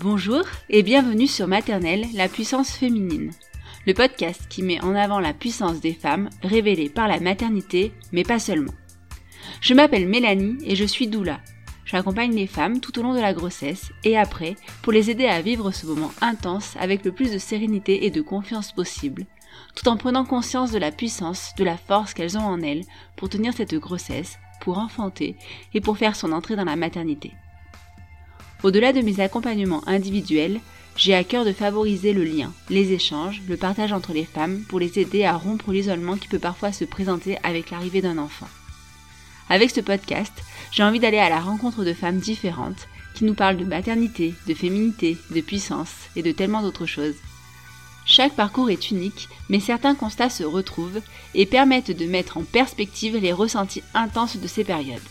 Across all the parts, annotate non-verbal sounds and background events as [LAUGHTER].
Bonjour et bienvenue sur Maternelle, la puissance féminine. Le podcast qui met en avant la puissance des femmes révélée par la maternité, mais pas seulement. Je m'appelle Mélanie et je suis doula. J'accompagne les femmes tout au long de la grossesse et après pour les aider à vivre ce moment intense avec le plus de sérénité et de confiance possible, tout en prenant conscience de la puissance, de la force qu'elles ont en elles pour tenir cette grossesse, pour enfanter et pour faire son entrée dans la maternité. Au-delà de mes accompagnements individuels, j'ai à cœur de favoriser le lien, les échanges, le partage entre les femmes pour les aider à rompre l'isolement qui peut parfois se présenter avec l'arrivée d'un enfant. Avec ce podcast, j'ai envie d'aller à la rencontre de femmes différentes qui nous parlent de maternité, de féminité, de puissance et de tellement d'autres choses. Chaque parcours est unique, mais certains constats se retrouvent et permettent de mettre en perspective les ressentis intenses de ces périodes.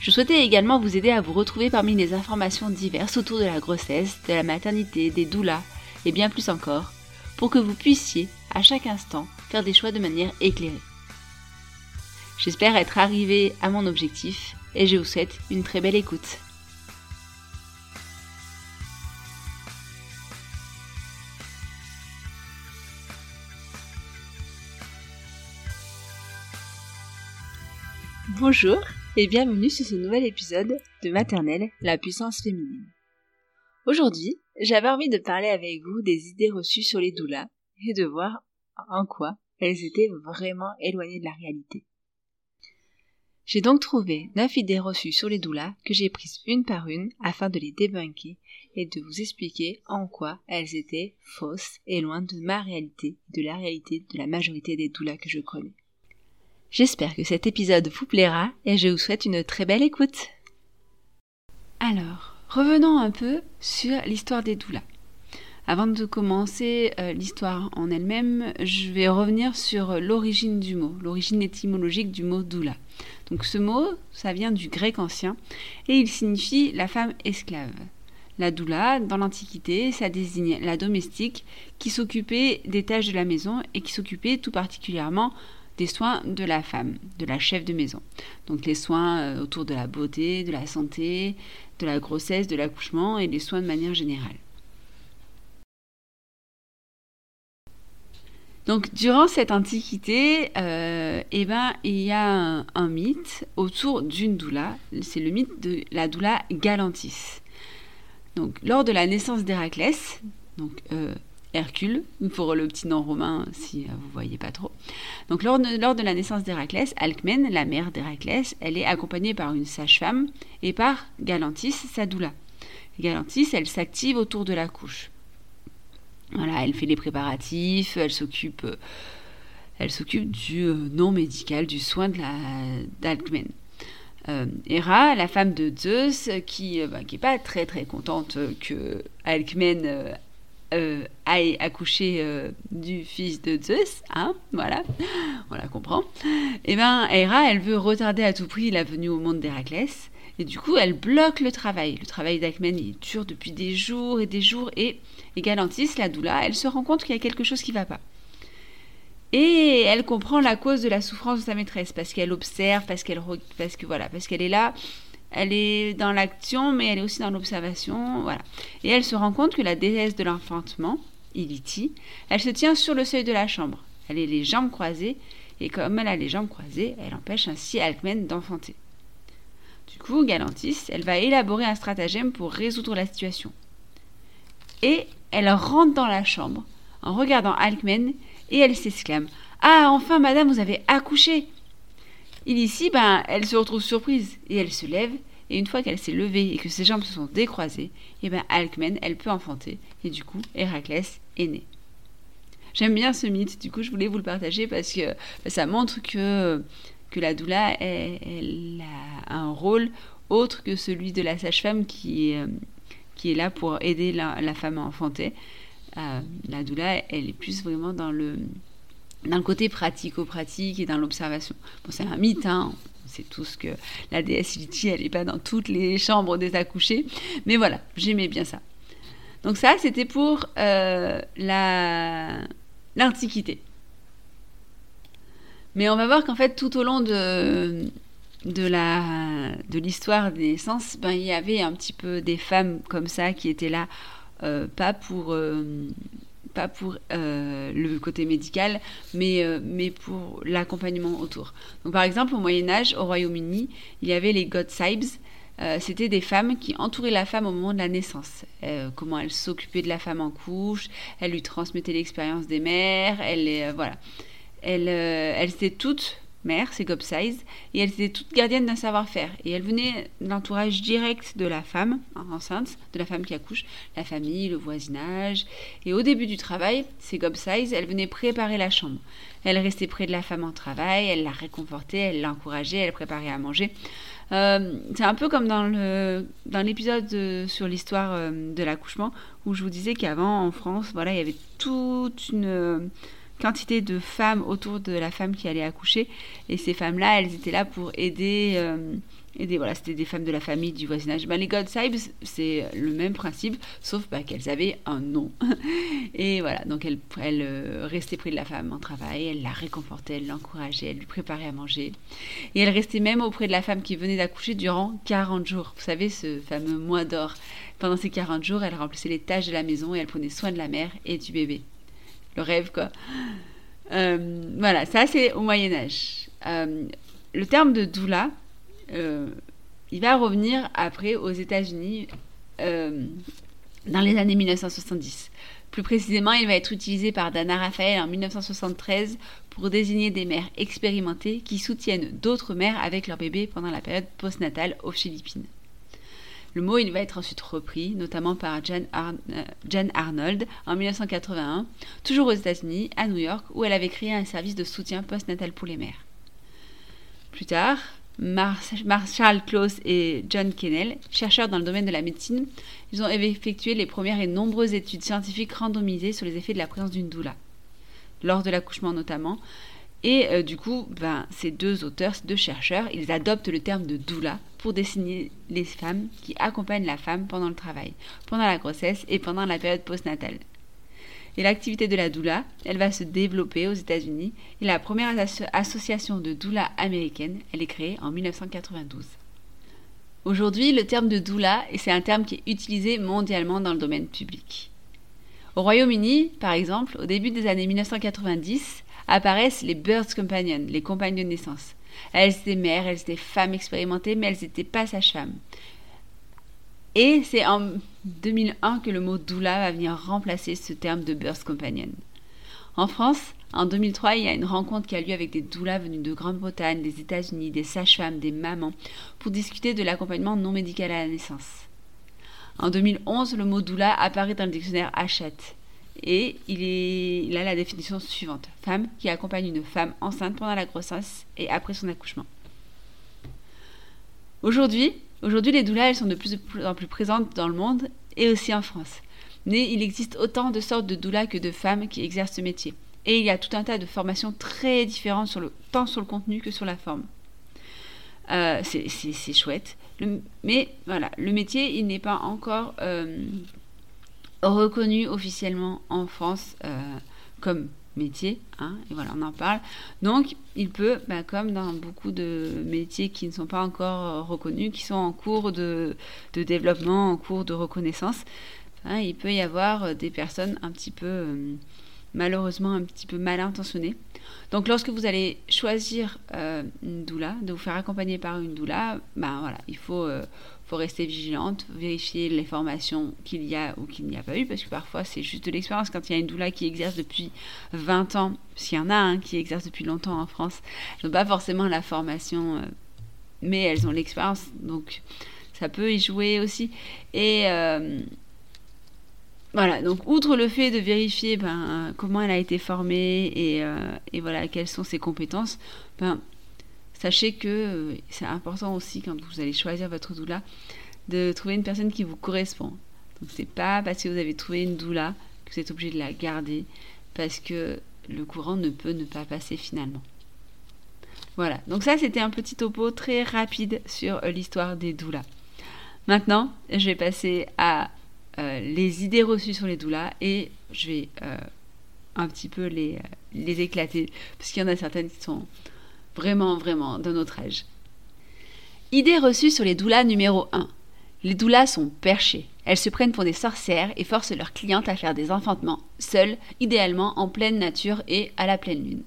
Je souhaitais également vous aider à vous retrouver parmi les informations diverses autour de la grossesse, de la maternité, des doulas et bien plus encore, pour que vous puissiez, à chaque instant, faire des choix de manière éclairée. J'espère être arrivé à mon objectif et je vous souhaite une très belle écoute. Bonjour et bienvenue sur ce nouvel épisode de Maternelle, la puissance féminine. Aujourd'hui, j'avais envie de parler avec vous des idées reçues sur les doulas et de voir en quoi elles étaient vraiment éloignées de la réalité. J'ai donc trouvé neuf idées reçues sur les doulas que j'ai prises une par une afin de les débunker et de vous expliquer en quoi elles étaient fausses et loin de ma réalité, de la réalité de la majorité des doulas que je connais. J'espère que cet épisode vous plaira et je vous souhaite une très belle écoute. Alors, revenons un peu sur l'histoire des doulas. Avant de commencer euh, l'histoire en elle-même, je vais revenir sur l'origine du mot, l'origine étymologique du mot doula. Donc ce mot, ça vient du grec ancien et il signifie la femme esclave. La doula, dans l'Antiquité, ça désignait la domestique qui s'occupait des tâches de la maison et qui s'occupait tout particulièrement des soins de la femme, de la chef de maison. Donc les soins euh, autour de la beauté, de la santé, de la grossesse, de l'accouchement et des soins de manière générale. Donc durant cette antiquité, euh, eh ben, il y a un, mythe autour d'une doula, c'est le mythe de la doula Galantis. Donc lors de la naissance d'Héraclès, donc euh, Hercule, pour le petit nom romain si euh, vous voyez pas trop. Donc lors de, la naissance d'Héraclès, Alcmène, la mère d'Héraclès, elle est accompagnée par une sage-femme et par Galantis, sa doula. Galantis, elle s'active autour de la couche. Voilà, elle fait les préparatifs, elle s'occupe, euh, du euh, nom médical, du soin de la. Héra, la femme de Zeus, qui n'est bah, pas très très contente que Alcmène euh, a accouché euh, du fils de Zeus, hein, voilà, on la comprend. Et eh ben, Hera, elle veut retarder à tout prix la venue au monde d'Héraclès, et du coup, elle bloque le travail. Le travail d'Acmène, il dure depuis des jours et des jours, et, et Galantis, la doula, elle se rend compte qu'il y a quelque chose qui va pas. Et elle comprend la cause de la souffrance de sa maîtresse, parce qu'elle observe, parce qu'elle, que voilà, parce qu'elle est là elle est dans l'action, mais elle est aussi dans l'observation. Voilà. Et elle se rend compte que la déesse de l'enfantement, Iliti, elle se tient sur le seuil de la chambre. Elle est les jambes croisées et comme elle a les jambes croisées, elle empêche ainsi Alcmen d'enfanter. Du coup, Galantis, elle va élaborer un stratagème pour résoudre la situation. Et elle rentre dans la chambre en regardant Alcmen et elle s'exclame Ah, enfin, madame, vous avez accouché ici, ben, elle se retrouve surprise et elle se lève. Et une fois qu'elle s'est levée et que ses jambes se sont décroisées, et eh ben Alcmen, elle peut enfanter. Et du coup, Héraclès est né. J'aime bien ce mythe, du coup je voulais vous le partager parce que ça montre que, que la doula, elle, a un rôle autre que celui de la sage-femme qui, euh, qui est là pour aider la, femme à enfanter. Euh, la doula, elle est plus vraiment dans le, dans le côté pratico-pratique et dans l'observation. Bon, c'est un mythe, hein. On sait tous que la déesse Liti, elle n'est pas dans toutes les chambres des accouchés. Mais voilà, j'aimais bien ça. Donc ça, c'était pour euh, la, l'Antiquité. Mais on va voir qu'en fait, tout au long de, de, la, de l'histoire des naissances, ben, il y avait un petit peu des femmes comme ça qui étaient là, euh, pas pour, euh, pas pour euh, le côté médical, mais, mais pour l'accompagnement autour. Donc, par exemple, au Moyen-Âge, au Royaume-Uni, il y avait les Godsaibs, euh, c'était des femmes qui entouraient la femme au moment de la naissance. Euh, comment elle s'occupait de la femme en couche, elle lui transmettait l'expérience des mères, elle, euh, voilà. Elle, elle était toute mère, c'est Gobsize, et elle était toute gardienne d'un savoir-faire. Et elle venait de l'entourage direct de la femme enceinte, de la femme qui accouche, la famille, le voisinage. Et au début du travail, c'est Gobsize, elle venait préparer la chambre. Elle restait près de la femme en travail, elle la réconfortait, elle l'encourageait, elle préparait à manger. Euh, c'est un peu comme dans dans l'épisode sur l'histoire euh, de l'accouchement où je vous disais qu'avant en France, voilà, il y avait toute une quantité de femmes autour de la femme qui allait accoucher et ces femmes-là, elles étaient là pour aider et des, voilà, c'était des femmes de la famille, du voisinage. Ben, les Godsibes, c'est le même principe, sauf bah, qu'elles avaient un nom. [LAUGHS] et voilà, donc elle, elle euh, restait près de la femme en travail, elle la réconfortait, elle l'encourageait, elle lui préparait à manger. Et elle restait même auprès de la femme qui venait d'accoucher durant 40 jours. Vous savez, ce fameux mois d'or. Pendant ces 40 jours, elle remplissait les tâches de la maison et elle prenait soin de la mère et du bébé. Le rêve, quoi. Euh, voilà, ça c'est au Moyen Âge. Euh, le terme de doula, euh, il va revenir après aux États-Unis dans les années 1970. Plus précisément, il va être utilisé par Dana Raphael en 1973 pour désigner des mères expérimentées qui soutiennent d'autres mères avec leur bébé pendant la période postnatale aux Philippines. Le mot va être ensuite repris, notamment par Jane, euh, Arnold en 1981, toujours aux États-Unis, à New York, où elle avait créé un service de soutien postnatal pour les mères. Plus tard, Marshall Close et John Kennel, chercheurs dans le domaine de la médecine, ont effectué les premières et nombreuses études scientifiques randomisées sur les effets de la présence d'une doula, lors de l'accouchement notamment. Et euh, du coup, ben, ces deux auteurs, ces deux chercheurs, ils adoptent le terme de doula pour désigner les femmes qui accompagnent la femme pendant le travail, pendant la grossesse et pendant la période postnatale. Et l'activité de la doula, elle va se développer aux États-Unis et la première association de doula américaine, elle est créée en 1992. Aujourd'hui, le terme de doula, c'est un terme qui est utilisé mondialement dans le domaine public. Au Royaume-Uni, par exemple, au début des années 1990, apparaissent les birth companions, les compagnes de naissance. Elles étaient mères, elles étaient femmes expérimentées, mais elles n'étaient pas sages-femmes. Et c'est en 2001 que le mot doula va venir remplacer ce terme de birth companion. En France, en 2003, il y a une rencontre qui a lieu avec des doulas venus de Grande-Bretagne, des États-Unis, des sages-femmes, des mamans, pour discuter de l'accompagnement non médical à la naissance. En 2011, le mot doula apparaît dans le dictionnaire Hachette. Et il, a la définition suivante femme qui accompagne une femme enceinte pendant la grossesse et après son accouchement. Aujourd'hui, les doulas, sont de plus en plus présentes dans le monde et aussi en France. Mais il existe autant de sortes de doulas que de femmes qui exercent ce métier. Et il y a tout un tas de formations très différentes, sur le, tant sur le contenu que sur la forme. Euh, c'est chouette. mais voilà, le métier, il n'est pas encore euh, reconnu officiellement en France euh, comme métier, hein, et voilà, on en parle. Donc, il peut, bah, comme dans beaucoup de métiers qui ne sont pas encore euh, reconnus, qui sont en cours de, développement, en cours de reconnaissance, hein, il peut y avoir euh, des personnes un petit peu, malheureusement un petit peu mal intentionnés. Donc lorsque vous allez choisir une doula, de vous faire accompagner par une doula, ben voilà, il faut, faut rester vigilante, vérifier les formations qu'il y a ou qu'il n'y a pas eu, parce que parfois c'est juste de l'expérience. Quand il y a une doula qui exerce depuis 20 ans, qu'il y en a un qui exerce depuis longtemps en France, elles n'ont pas forcément la formation, euh, mais elles ont l'expérience, donc ça peut y jouer aussi. Et voilà, donc outre le fait de vérifier ben, comment elle a été formée et, euh, et, voilà quelles sont ses compétences, ben, sachez que euh, c'est important aussi quand vous allez choisir votre doula de trouver une personne qui vous correspond. Donc c'est pas parce que vous avez trouvé une doula que vous êtes obligé de la garder parce que le courant ne peut ne pas passer finalement. Voilà, donc ça c'était un petit topo très rapide sur euh, l'histoire des doulas. Maintenant, je vais passer à euh, les idées reçues sur les doulas et je vais un petit peu les, les éclater parce qu'il y en a certaines qui sont vraiment, vraiment de notre âge. Idée reçue sur les doulas numéro 1. Les doulas sont perchées. Elles se prennent pour des sorcières et forcent leurs clientes à faire des enfantements, seules, idéalement en pleine nature et à la pleine lune.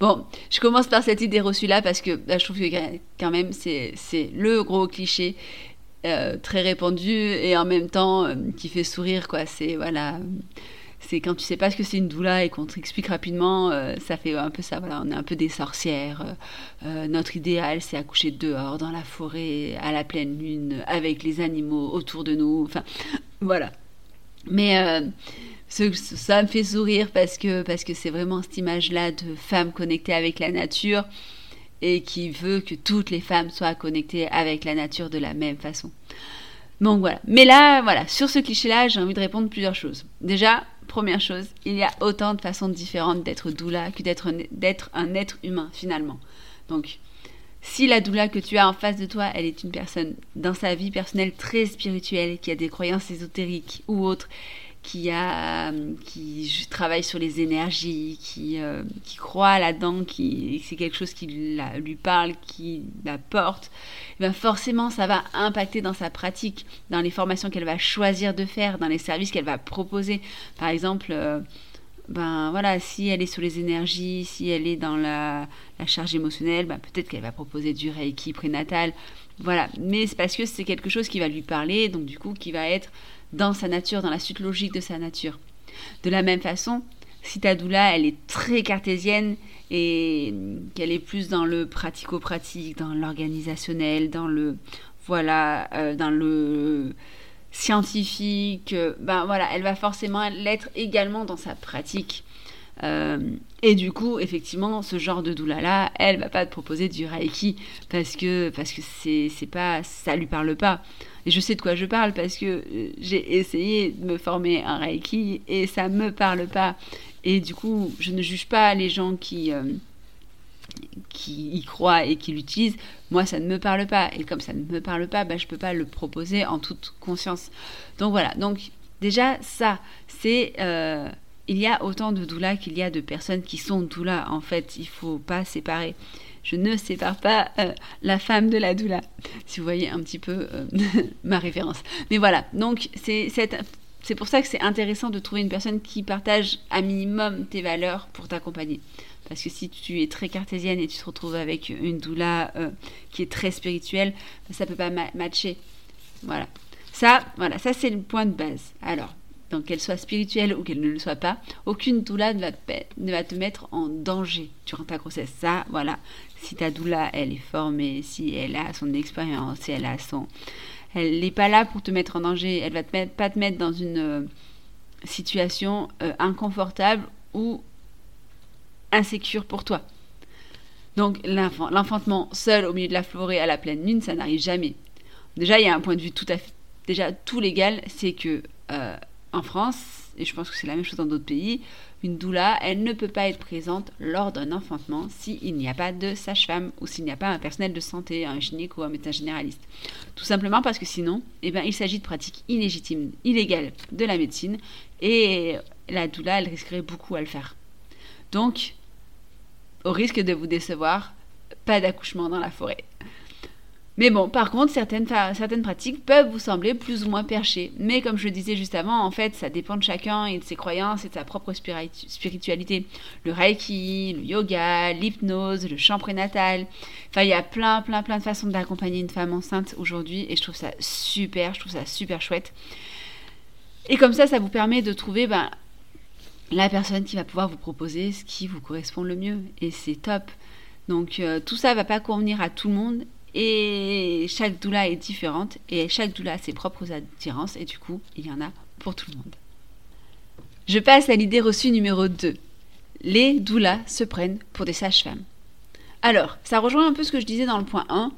Bon, je commence par cette idée reçue là parce que bah, je trouve que quand même c'est le gros cliché euh, très répandu et en même temps euh, qui fait sourire quoi c'est voilà c'est quand tu sais pas ce que c'est une doula et qu'on t'explique rapidement euh, ça fait un peu ça voilà on est un peu des sorcières notre idéal c'est accoucher dehors dans la forêt à la pleine lune avec les animaux autour de nous enfin voilà mais ça me fait sourire parce que parce que c'est vraiment cette image là de femme connectée avec la nature et qui veut que toutes les femmes soient connectées avec la nature de la même façon. Donc voilà. Mais là, voilà, sur ce cliché-là, j'ai envie de répondre plusieurs choses. Déjà, première chose, il y a autant de façons différentes d'être doula que d'être un être humain finalement. Donc, si la doula que tu as en face de toi, elle est une personne dans sa vie personnelle très spirituelle, qui a des croyances ésotériques ou autres, qui, a, qui travaille sur les énergies, qui, euh, qui croit là-dedans, qui c'est quelque chose qui lui parle, qui la porte, eh ben forcément ça va impacter dans sa pratique, dans les formations qu'elle va choisir de faire, dans les services qu'elle va proposer. Par exemple, euh, ben voilà, si elle est sur les énergies, si elle est dans la, la charge émotionnelle, ben peut-être qu'elle va proposer du reiki prénatal. Voilà, mais c'est parce que c'est quelque chose qui va lui parler, donc du coup qui va être dans sa nature, dans la suite logique de sa nature. De la même façon, si ta doula, elle est très cartésienne et qu'elle est plus dans le pratico-pratique, dans l'organisationnel, dans le voilà, euh, dans le scientifique, ben voilà, elle va forcément l'être également dans sa pratique. Euh, et du coup, effectivement, ce genre de doula là, elle va pas te proposer du reiki parce que parce que c'est pas ça lui parle pas. Et je sais de quoi je parle parce que euh, j'ai essayé de me former un reiki et ça me parle pas. Et du coup, je ne juge pas les gens qui euh, qui y croient et qui l'utilisent. Moi, ça ne me parle pas. Et comme ça ne me parle pas, bah, je peux pas le proposer en toute conscience. Donc voilà. Donc déjà ça, c'est il y a autant de doulas qu'il y a de personnes qui sont doulas. En fait, il faut pas séparer. Je ne sépare pas euh, la femme de la doula. Si vous voyez un petit peu euh, [LAUGHS] ma référence. Mais voilà. Donc c'est pour ça que c'est intéressant de trouver une personne qui partage un minimum tes valeurs pour t'accompagner. Parce que si tu es très cartésienne et tu te retrouves avec une doula euh, qui est très spirituelle, ça peut pas matcher. Voilà. Ça, voilà, ça c'est le point de base. Alors, qu'elle soit spirituelle ou qu'elle ne le soit pas, aucune doula ne va, te, ne va te mettre en danger durant ta grossesse. Ça, voilà. Si ta doula, elle est formée, si elle a son expérience, si elle a son... Elle n'est pas là pour te mettre en danger. Elle va te mettre, pas te mettre dans une euh, situation euh, inconfortable ou insécure pour toi. Donc l'enfantement seul au milieu de la forêt à la pleine lune, ça n'arrive jamais. Déjà, il y a un point de vue tout à fait déjà tout légal, c'est que euh, en France, et je pense que c'est la même chose dans d'autres pays, une doula, elle ne peut pas être présente lors d'un enfantement s'il n'y a pas de sage-femme ou s'il n'y a pas un personnel de santé, un gynéco ou un médecin généraliste. Tout simplement parce que sinon, eh ben, il s'agit de pratiques illégitimes, illégales de la médecine, et la doula, elle risquerait beaucoup à le faire. Donc, au risque de vous décevoir, pas d'accouchement dans la forêt. Mais bon, par contre, certaines, certaines pratiques peuvent vous sembler plus ou moins perchées. Mais comme je le disais juste avant, en fait, ça dépend de chacun et de ses croyances et de sa propre spiritualité. Le reiki, le yoga, l'hypnose, le chant prénatal. Enfin, il y a plein, plein, plein de façons d'accompagner une femme enceinte aujourd'hui et je trouve ça super, je trouve ça super chouette. Et comme ça, ça vous permet de trouver ben, la personne qui va pouvoir vous proposer ce qui vous correspond le mieux. Et c'est top. Donc euh, tout ça va pas convenir à tout le monde et chaque doula est différente et chaque doula a ses propres attirances et du coup, il y en a pour tout le monde. Je passe à l'idée reçue numéro 2. Les doulas se prennent pour des sages-femmes. Alors, ça rejoint un peu ce que je disais dans le point 1.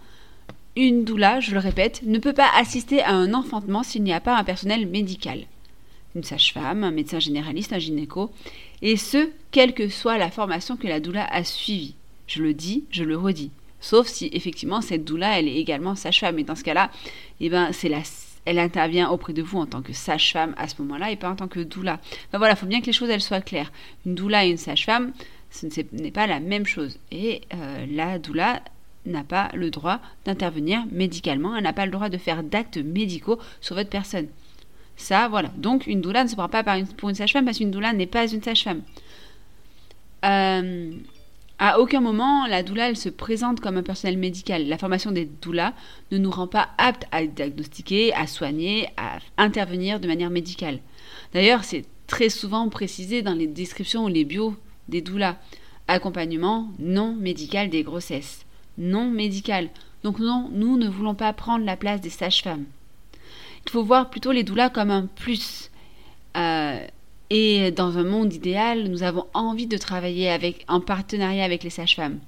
Une doula, je le répète, ne peut pas assister à un enfantement s'il n'y a pas un personnel médical. Une sage-femme, un médecin généraliste, un gynéco, et ce, quelle que soit la formation que la doula a suivie. Je le dis, je le redis. Sauf si effectivement cette doula, elle est également sage-femme. Et dans ce cas-là, eh ben, c'est la, elle intervient auprès de vous en tant que sage-femme à ce moment-là et pas en tant que doula. Enfin voilà, il faut bien que les choses elles soient claires. Une doula et une sage-femme, ce n'est pas la même chose. Et euh, la doula n'a pas le droit d'intervenir médicalement, elle n'a pas le droit de faire d'actes médicaux sur votre personne. Ça, voilà. Donc, une doula ne se prend pas pour une sage-femme parce qu'une doula n'est pas une sage-femme. Euh, à aucun moment, la doula, elle se présente comme un personnel médical. La formation des doulas ne nous rend pas aptes à diagnostiquer, à soigner, à intervenir de manière médicale. D'ailleurs, c'est très souvent précisé dans les descriptions ou les bios des doulas. Accompagnement non médical des grossesses. Non médical. Donc non, nous ne voulons pas prendre la place des sages-femmes. Il faut voir plutôt les doulas comme un plus. Euh, et dans un monde idéal, nous avons envie de travailler en partenariat avec les sages-femmes.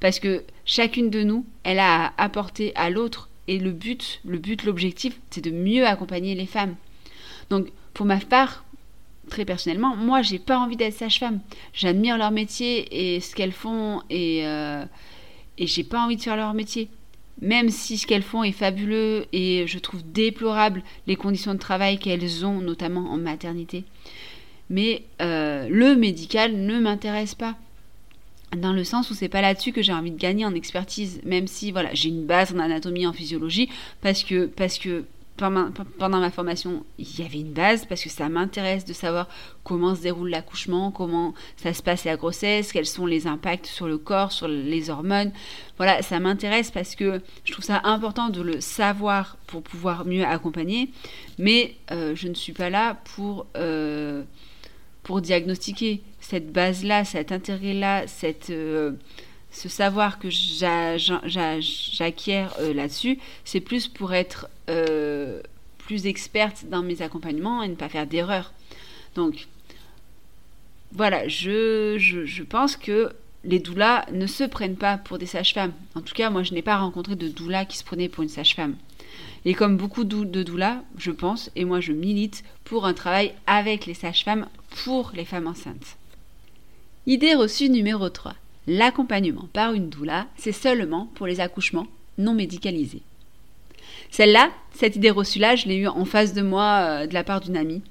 Parce que chacune de nous, elle a à apporter à l'autre. Et le but, le but, l'objectif, c'est de mieux accompagner les femmes. Donc, pour ma part, très personnellement, moi, j'ai pas envie d'être sage-femme. J'admire leur métier et ce qu'elles font et, euh, et j'ai pas envie de faire leur métier. Même si ce qu'elles font est fabuleux et je trouve déplorable les conditions de travail qu'elles ont, notamment en maternité mais euh, le médical ne m'intéresse pas dans le sens où c'est pas là-dessus que j'ai envie de gagner en expertise, même si voilà j'ai une base en anatomie, en physiologie, parce que parce que pendant, ma formation il y avait une base parce que ça m'intéresse de savoir comment se déroule l'accouchement, comment ça se passe la grossesse, quels sont les impacts sur le corps, sur les hormones. Voilà, ça m'intéresse parce que je trouve ça important de le savoir pour pouvoir mieux accompagner, mais euh, je ne suis pas là pour euh, pour diagnostiquer cette base-là, cet intérêt-là, cette, euh, ce savoir que j'acquiers euh, là-dessus, c'est plus pour être euh, plus experte dans mes accompagnements et ne pas faire d'erreurs. Donc, voilà, je, je, je, pense que les doulas ne se prennent pas pour des sages-femmes. En tout cas, moi, je n'ai pas rencontré de doula qui se prenait pour une sage-femme. Et comme beaucoup de doulas, je pense, et moi je milite pour un travail avec les sages-femmes pour les femmes enceintes. Idée reçue numéro 3. L'accompagnement par une doula, c'est seulement pour les accouchements non médicalisés. Celle-là, cette idée reçue-là, je l'ai eue en face de moi euh, de la part d'une amie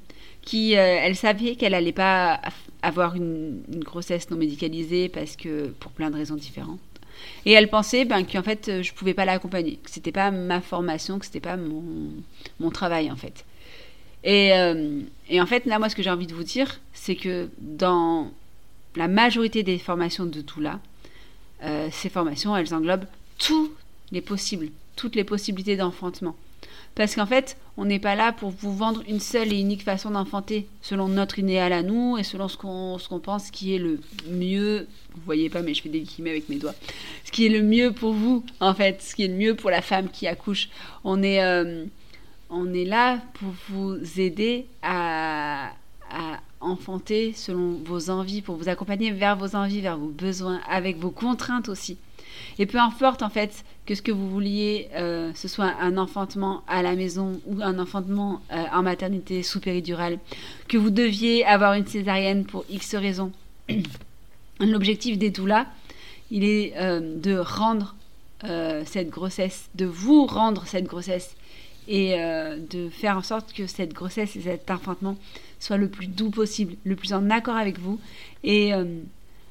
qui, euh, elle savait qu'elle n'allait pas avoir une, grossesse non médicalisée parce que pour plein de raisons différentes. Et elle pensait ben, qu'en fait, je ne pouvais pas l'accompagner, que c'était pas ma formation, que c'était pas mon, mon, travail en fait. Et, euh, et, en fait, là, moi, ce que j'ai envie de vous dire, c'est que dans la majorité des formations de tout là, euh, ces formations, elles englobent tous les possibles, toutes les possibilités d'enfantement. Parce qu'en fait, on n'est pas là pour vous vendre une seule et unique façon d'enfanter, selon notre idéal à nous et selon ce qu'on qu'on pense qui est le mieux. Vous voyez pas, mais je fais des guillemets avec mes doigts. Ce qui est le mieux pour vous, en fait, ce qui est le mieux pour la femme qui accouche. On est, euh, on est là pour vous aider à, enfanter selon vos envies, pour vous accompagner vers vos envies, vers vos besoins, avec vos contraintes aussi. Et peu importe en fait que ce que vous vouliez, euh, ce soit un enfantement à la maison ou un enfantement euh, en maternité sous péridurale, que vous deviez avoir une césarienne pour X raisons. [CLEARS THROAT] L'objectif des doulas, il est euh, de rendre cette grossesse, de vous rendre cette grossesse et de faire en sorte que cette grossesse et cet enfantement soient le plus doux possible, le plus en accord avec vous et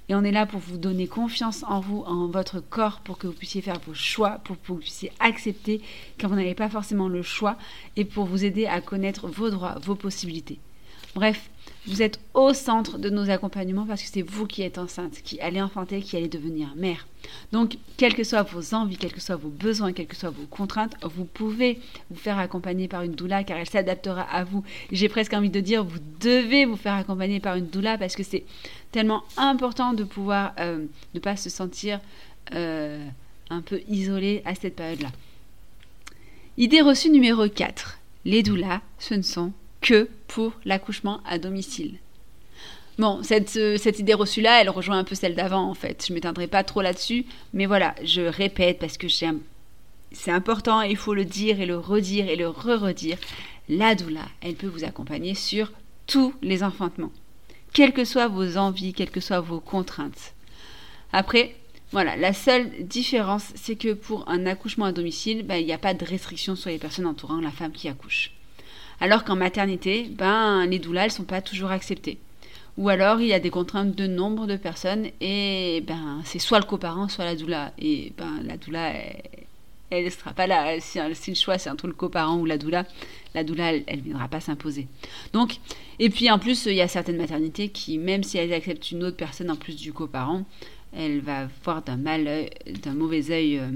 Et on est là pour vous donner confiance en vous, en votre corps, pour que vous puissiez faire vos choix, pour que vous puissiez accepter quand vous n'avez pas forcément le choix, et pour vous aider à connaître vos droits, vos possibilités. Bref, vous êtes au centre de nos accompagnements parce que c'est vous qui êtes enceinte, qui allez enfanter, qui allez devenir mère. Donc, quelles que soient vos envies, quels que soient vos besoins, quelles que soient vos contraintes, vous pouvez vous faire accompagner par une doula car elle s'adaptera à vous. J'ai presque envie de dire, vous devez vous faire accompagner par une doula parce que c'est tellement important de pouvoir euh, ne pas se sentir euh, un peu isolé à cette période-là. Idée reçue numéro 4. Les doulas, ce ne sont que pour l'accouchement à domicile. Bon, cette, euh, cette idée reçue-là, elle rejoint un peu celle d'avant, en fait. Je ne m'éteindrai pas trop là-dessus, mais voilà, je répète parce que c'est important il faut le dire et le redire et le re-redire. La doula, elle peut vous accompagner sur tous les enfantements, quelles que soient vos envies, quelles que soient vos contraintes. Après, voilà, la seule différence, c'est que pour un accouchement à domicile, ben, il n'y a pas de restriction sur les personnes entourant la femme qui accouche. Alors qu'en maternité, ben, les doulas, elles sont pas toujours acceptées. Ou alors, il y a des contraintes de nombre de personnes et ben, c'est soit le coparent, soit la doula. Et ben, la doula, elle ne sera pas là. Si, le choix, c'est entre le coparent ou la doula, la doula, elle ne viendra pas s'imposer. Donc, et puis en plus, il y a certaines maternités qui, même si elles acceptent une autre personne en plus du coparent, elle va voir d'un d'un mauvais œil euh,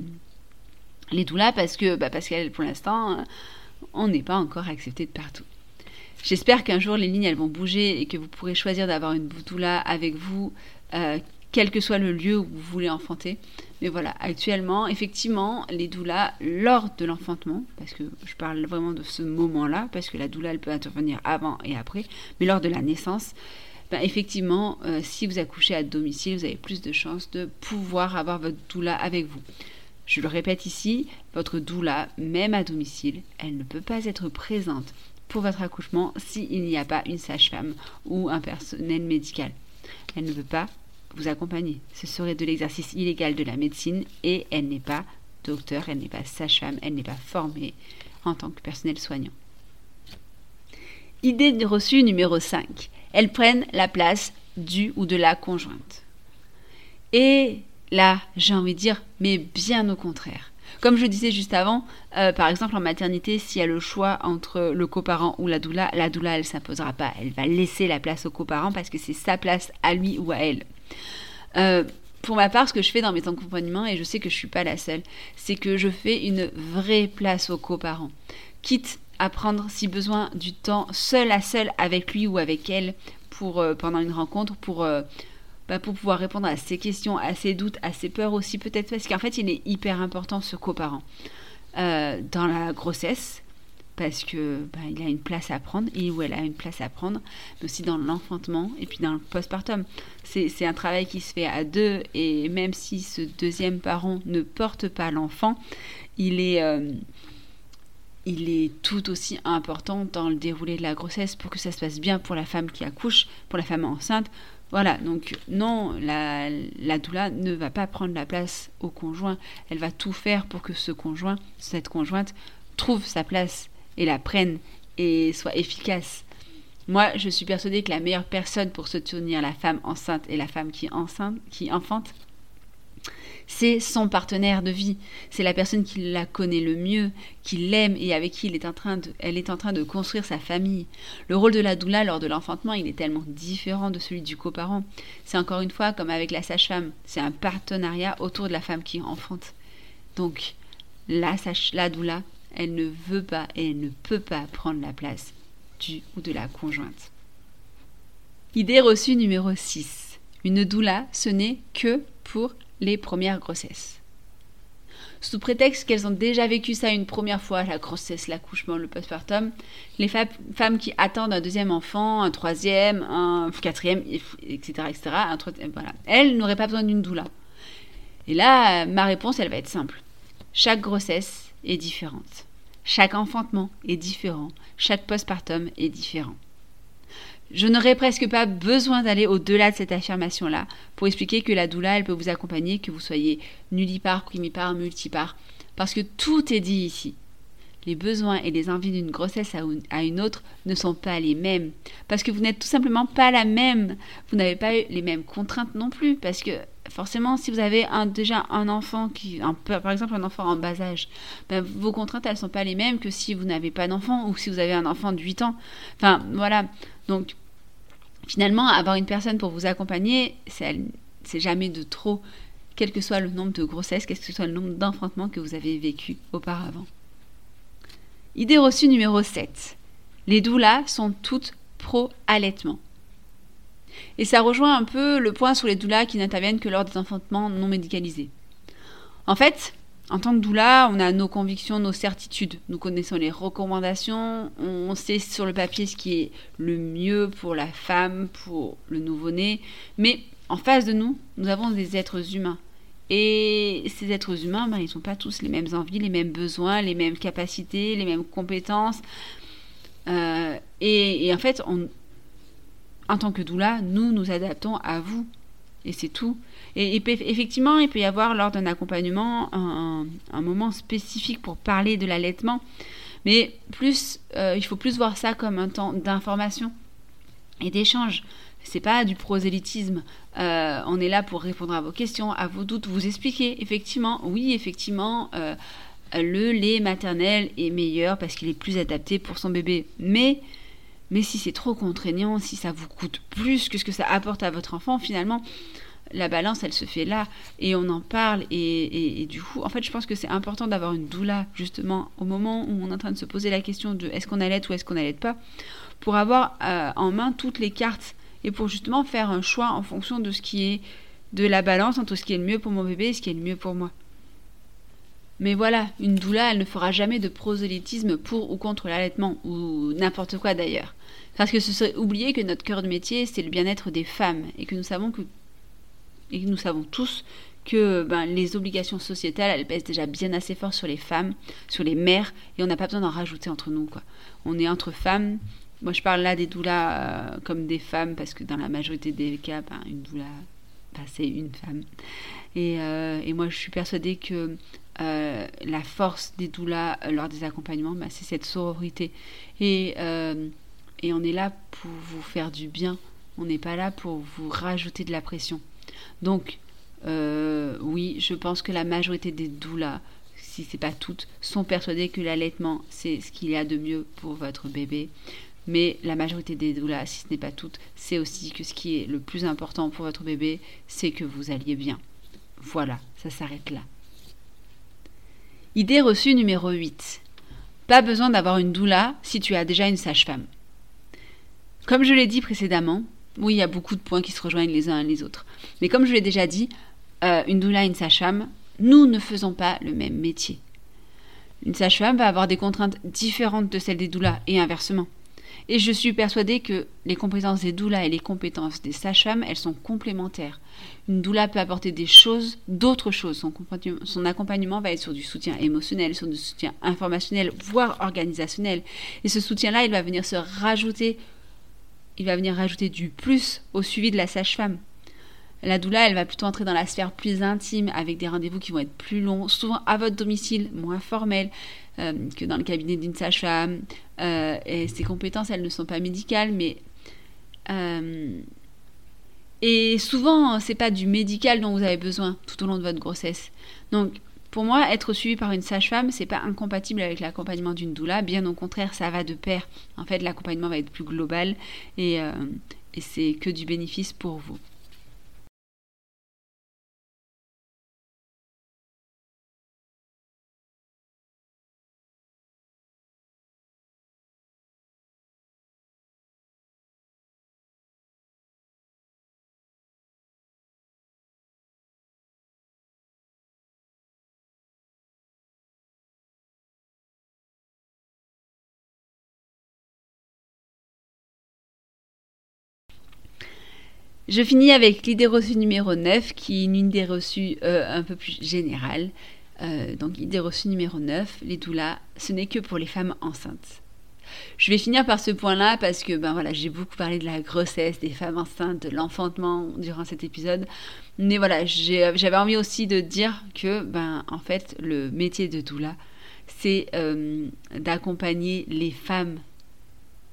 les doulas parce que, bah, parce qu'elle, pour l'instant, on n'est pas encore accepté de partout. J'espère qu'un jour les lignes vont bouger et que vous pourrez choisir d'avoir une boutoula avec vous, euh, quel que soit le lieu où vous voulez enfanter. Mais voilà, actuellement, effectivement, les doulas, lors de l'enfantement, parce que je parle vraiment de ce moment-là, parce que la doula, elle peut intervenir avant et après, mais lors de la naissance, ben effectivement, euh, si vous accouchez à domicile, vous avez plus de chances de pouvoir avoir votre doula avec vous. Je le répète ici, votre doula, même à domicile, elle ne peut pas être présente pour votre accouchement s'il n'y a pas une sage-femme ou un personnel médical. Elle ne peut pas vous accompagner. Ce serait de l'exercice illégal de la médecine et elle n'est pas docteur, elle n'est pas sage-femme, elle n'est pas formée en tant que personnel soignant. Idée reçue numéro 5. Elles prennent la place du ou de la conjointe. Et Là, j'ai envie de dire, mais bien au contraire. Comme je disais juste avant, euh, par exemple en maternité, s'il y a le choix entre le coparent ou la doula, la doula elle s'imposera pas, elle va laisser la place au coparent parce que c'est sa place à lui ou à elle. Euh, pour ma part, ce que je fais dans mes accompagnements, et je sais que je suis pas la seule, c'est que je fais une vraie place aux coparents, quitte à prendre si besoin du temps seul à seul avec lui ou avec elle pour euh, pendant une rencontre pour bah, pour pouvoir répondre à ses questions, à ses doutes, à ses peurs aussi peut-être, parce qu'en fait il est hyper important ce coparent euh, dans la grossesse, parce que bah, il a une place à prendre, il ou elle a une place à prendre, mais aussi dans l'enfantement et puis dans le postpartum. C'est un travail qui se fait à deux, et même si ce deuxième parent ne porte pas l'enfant, il est... Euh, il est tout aussi important dans le déroulé de la grossesse pour que ça se passe bien pour la femme qui accouche, pour la femme enceinte, voilà, donc non, la, la doula ne va pas prendre la place au conjoint. Elle va tout faire pour que ce conjoint, cette conjointe, trouve sa place et la prenne et soit efficace. Moi, je suis persuadée que la meilleure personne pour soutenir la femme enceinte et la femme qui enfante, c'est son partenaire de vie, c'est la personne qui la connaît le mieux, qui l'aime et avec qui elle est, en train de, construire sa famille. Le rôle de la doula lors de l'enfantement, il est tellement différent de celui du coparent. C'est encore une fois comme avec la sage-femme, c'est un partenariat autour de la femme qui enfante. Donc, la, la doula, elle ne veut pas et elle ne peut pas prendre la place du ou de la conjointe. Idée reçue numéro 6. Une doula, ce n'est que pour les premières grossesses. Sous prétexte qu'elles ont déjà vécu ça une première fois, la grossesse, l'accouchement, le postpartum, les femmes qui attendent un deuxième enfant, un troisième, un quatrième, etc., etc., voilà, elles n'auraient pas besoin d'une doula. Et là, ma réponse, elle va être simple. Chaque grossesse est différente. Chaque enfantement est différent. Chaque postpartum est différent. Je n'aurais presque pas besoin d'aller au-delà de cette affirmation-là pour expliquer que la doula, elle peut vous accompagner, que vous soyez nullipare, primipare, multipare, parce que tout est dit ici. les besoins et les envies d'une grossesse à une autre ne sont pas les mêmes. Parce que vous n'êtes tout simplement pas la même. Vous n'avez pas les mêmes contraintes non plus. Parce que forcément, si vous avez déjà un enfant qui, par exemple, un enfant en bas âge, ben, vos contraintes, elles ne sont pas les mêmes que si vous n'avez pas d'enfant ou si vous avez un enfant de 8 ans. Enfin, voilà. Donc, finalement, avoir une personne pour vous accompagner, c'est jamais de trop, quel que soit le nombre de grossesses, quel que soit le nombre d'enfantements que vous avez vécu auparavant. Idée reçue numéro 7. Les doulas sont toutes pro-allaitement. Et ça rejoint un peu le point sur les doulas qui n'interviennent que lors des enfantements non médicalisés. En fait, en tant que doula, on a nos convictions, nos certitudes. Nous connaissons les recommandations, on sait sur le papier ce qui est le mieux pour la femme, pour le nouveau-né. Mais en face de nous, nous avons des êtres humains. Et ces êtres humains, ben, ils n'ont pas tous les mêmes envies, les mêmes besoins, les mêmes capacités, les mêmes compétences. Euh, et, en fait, en tant que doula, nous nous adaptons à vous. Et c'est tout. Et, effectivement, il peut y avoir lors d'un accompagnement un, moment spécifique pour parler de l'allaitement. Mais plus, euh, il faut plus voir ça comme un temps d'information et d'échange. C'est pas du prosélytisme. Euh, on est là pour répondre à vos questions, à vos doutes, vous expliquer. Effectivement, oui, effectivement, euh, le lait maternel est meilleur parce qu'il est plus adapté pour son bébé. Mais, mais si c'est trop contraignant, si ça vous coûte plus que ce que ça apporte à votre enfant, finalement, la balance, elle se fait là et on en parle. Et, du coup, en fait, je pense que c'est important d'avoir une doula, justement, au moment où on est en train de se poser la question de est-ce qu'on allait ou est-ce qu'on allait pas, pour avoir euh, en main toutes les cartes et pour justement faire un choix en fonction de ce qui est de la balance entre ce qui est le mieux pour mon bébé et ce qui est le mieux pour moi. Mais voilà, une doula, elle ne fera jamais de prosélytisme pour ou contre l'allaitement, ou n'importe quoi d'ailleurs. Parce que ce serait oublier que notre cœur de métier, c'est le bien-être des femmes, et que nous savons que et nous savons tous que ben, les obligations sociétales, elles pèsent déjà bien assez fort sur les femmes, sur les mères, et on n'a pas besoin d'en rajouter entre nous. Quoi. On est entre femmes. Moi, je parle là des doulas euh, comme des femmes, parce que dans la majorité des cas, ben, une doula, ben, c'est une femme. Et, euh, et, moi, je suis persuadée que euh, la force des doulas lors des accompagnements, ben, c'est cette sororité. Et, et on est là pour vous faire du bien. On n'est pas là pour vous rajouter de la pression. Donc, euh, oui, je pense que la majorité des doulas, si c'est pas toutes, sont persuadées que l'allaitement, c'est ce qu'il y a de mieux pour votre bébé. Mais la majorité des doulas, si ce n'est pas toutes, c'est aussi que ce qui est le plus important pour votre bébé, c'est que vous alliez bien. Voilà, ça s'arrête là. Idée reçue numéro 8. Pas besoin d'avoir une doula si tu as déjà une sage-femme. Comme je l'ai dit précédemment, oui, il y a beaucoup de points qui se rejoignent les uns les autres. Mais comme je l'ai déjà dit, euh, une doula et une sage-femme, nous ne faisons pas le même métier. Une sage-femme va avoir des contraintes différentes de celles des doulas et inversement. Et je suis persuadée que les compétences des doulas et les compétences des sages-femmes, elles sont complémentaires. Une doula peut apporter des choses, d'autres choses. Son, accompagnement va être sur du soutien émotionnel, sur du soutien informationnel, voire organisationnel. Et ce soutien-là, il va venir se rajouter il va venir rajouter du plus au suivi de la sage-femme. La doula, elle va plutôt entrer dans la sphère plus intime, avec des rendez-vous qui vont être plus longs, souvent à votre domicile, moins formels que dans le cabinet d'une sage-femme. Euh, et ses compétences, elles ne sont pas médicales, mais euh, et souvent, c'est pas du médical dont vous avez besoin tout au long de votre grossesse. Donc, pour moi, être suivi par une sage-femme, c'est pas incompatible avec l'accompagnement d'une doula. Bien au contraire, ça va de pair. En fait, l'accompagnement va être plus global euh, et c'est que du bénéfice pour vous. Je finis avec l'idée reçue numéro 9, qui est une idée reçue euh, un peu plus générale. Euh, donc, idée reçue numéro 9, les doulas, ce n'est que pour les femmes enceintes. Je vais finir par ce point-là parce que ben voilà, j'ai beaucoup parlé de la grossesse, des femmes enceintes, de l'enfantement durant cet épisode. Mais voilà, j'avais envie aussi de dire que ben en fait le métier de doula, c'est d'accompagner les femmes.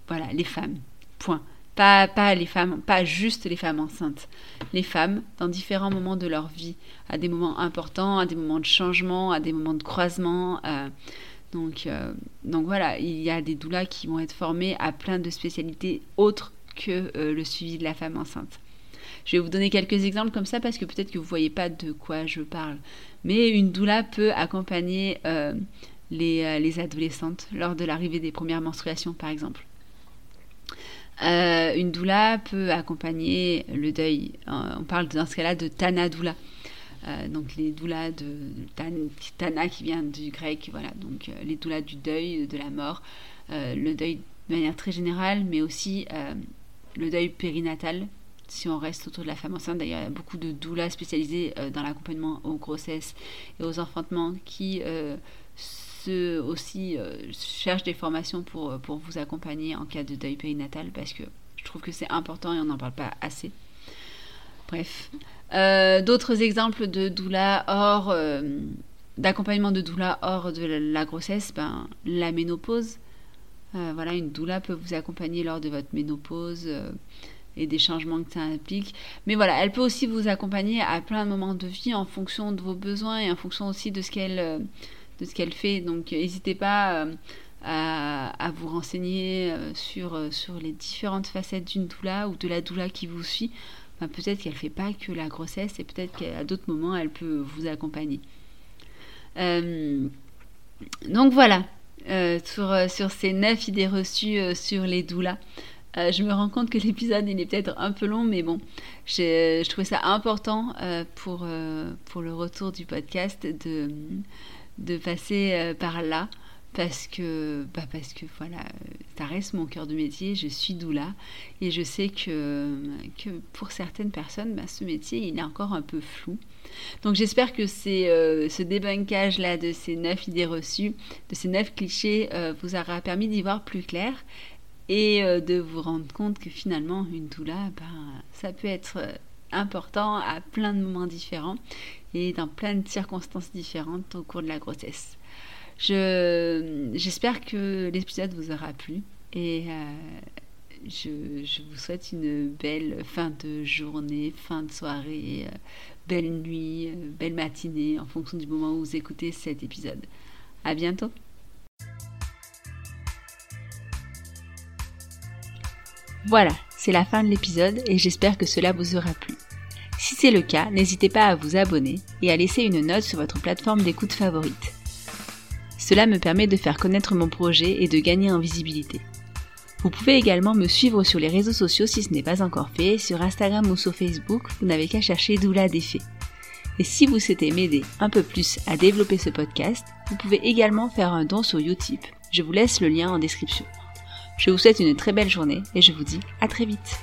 Voilà, les femmes. Point. Pas, les femmes, pas juste les femmes enceintes. Les femmes, dans différents moments de leur vie, à des moments importants, à des moments de changement, à des moments de croisement. Euh, donc, euh, donc voilà, il y a des doulas qui vont être formées à plein de spécialités autres que euh, le suivi de la femme enceinte. Je vais vous donner quelques exemples comme ça parce que peut-être que vous ne voyez pas de quoi je parle. Mais une doula peut accompagner les adolescentes lors de l'arrivée des premières menstruations, par exemple. Euh, une doula peut accompagner le deuil. Euh, on parle dans ce cas-là de Tana doula. Euh, donc les doulas de Tana qui vient du grec, voilà, donc les doulas du deuil, de la mort, le deuil de manière très générale, mais aussi le deuil périnatal, si on reste autour de la femme enceinte. D'ailleurs, il y a beaucoup de doulas spécialisées dans l'accompagnement aux grossesses et aux enfantements qui aussi euh, cherche des formations pour, euh, pour vous accompagner en cas de deuil périnatal parce que je trouve que c'est important et on n'en parle pas assez. Bref. Euh, d'autres exemples de doula hors d'accompagnement de doula hors de la, grossesse, ben, la ménopause. voilà, une doula peut vous accompagner lors de votre ménopause et des changements que ça implique. Mais voilà, elle peut aussi vous accompagner à plein de moments de vie en fonction de vos besoins et en fonction aussi de ce qu'elle de ce qu'elle fait. Donc n'hésitez pas euh, à, vous renseigner euh, sur, euh, les différentes facettes d'une doula ou de la doula qui vous suit. peut-être qu'elle ne fait pas que la grossesse et peut-être qu'à d'autres moments, elle peut vous accompagner. donc voilà, sur, sur ces neuf idées reçues sur les doulas. je me rends compte que [LAUGHS] l'épisode il est peut-être un peu long, mais bon, je trouvais ça important pour, pour le retour du podcast de, de passer euh, par là parce que, bah parce que voilà, ça reste mon cœur de métier, je suis doula et je sais que, que pour certaines personnes, bah, ce métier il est encore un peu flou. Donc j'espère que c'est euh, ce débunkage là de ces neuf idées reçues, de ces neuf clichés, euh, vous aura permis d'y voir plus clair et de vous rendre compte que finalement une doula, bah, ça peut être important à plein de moments différents et dans plein de circonstances différentes au cours de la grossesse. j'espère que l'épisode vous aura plu et euh, je, vous souhaite une belle fin de journée, fin de soirée, euh, belle nuit, euh, belle matinée en fonction du moment où vous écoutez cet épisode. À bientôt! Voilà, c'est la fin de l'épisode et j'espère que cela vous aura plu. Si c'est le cas, n'hésitez pas à vous abonner et à laisser une note sur votre plateforme d'écoute favorite. Cela me permet de faire connaître mon projet et de gagner en visibilité. Vous pouvez également me suivre sur les réseaux sociaux si ce n'est pas encore fait, sur Instagram ou sur Facebook, vous n'avez qu'à chercher Doula Défait. Et si vous souhaitez m'aider un peu plus à développer ce podcast, vous pouvez également faire un don sur Utip. Je vous laisse le lien en description. Je vous souhaite une très belle journée et je vous dis à très vite.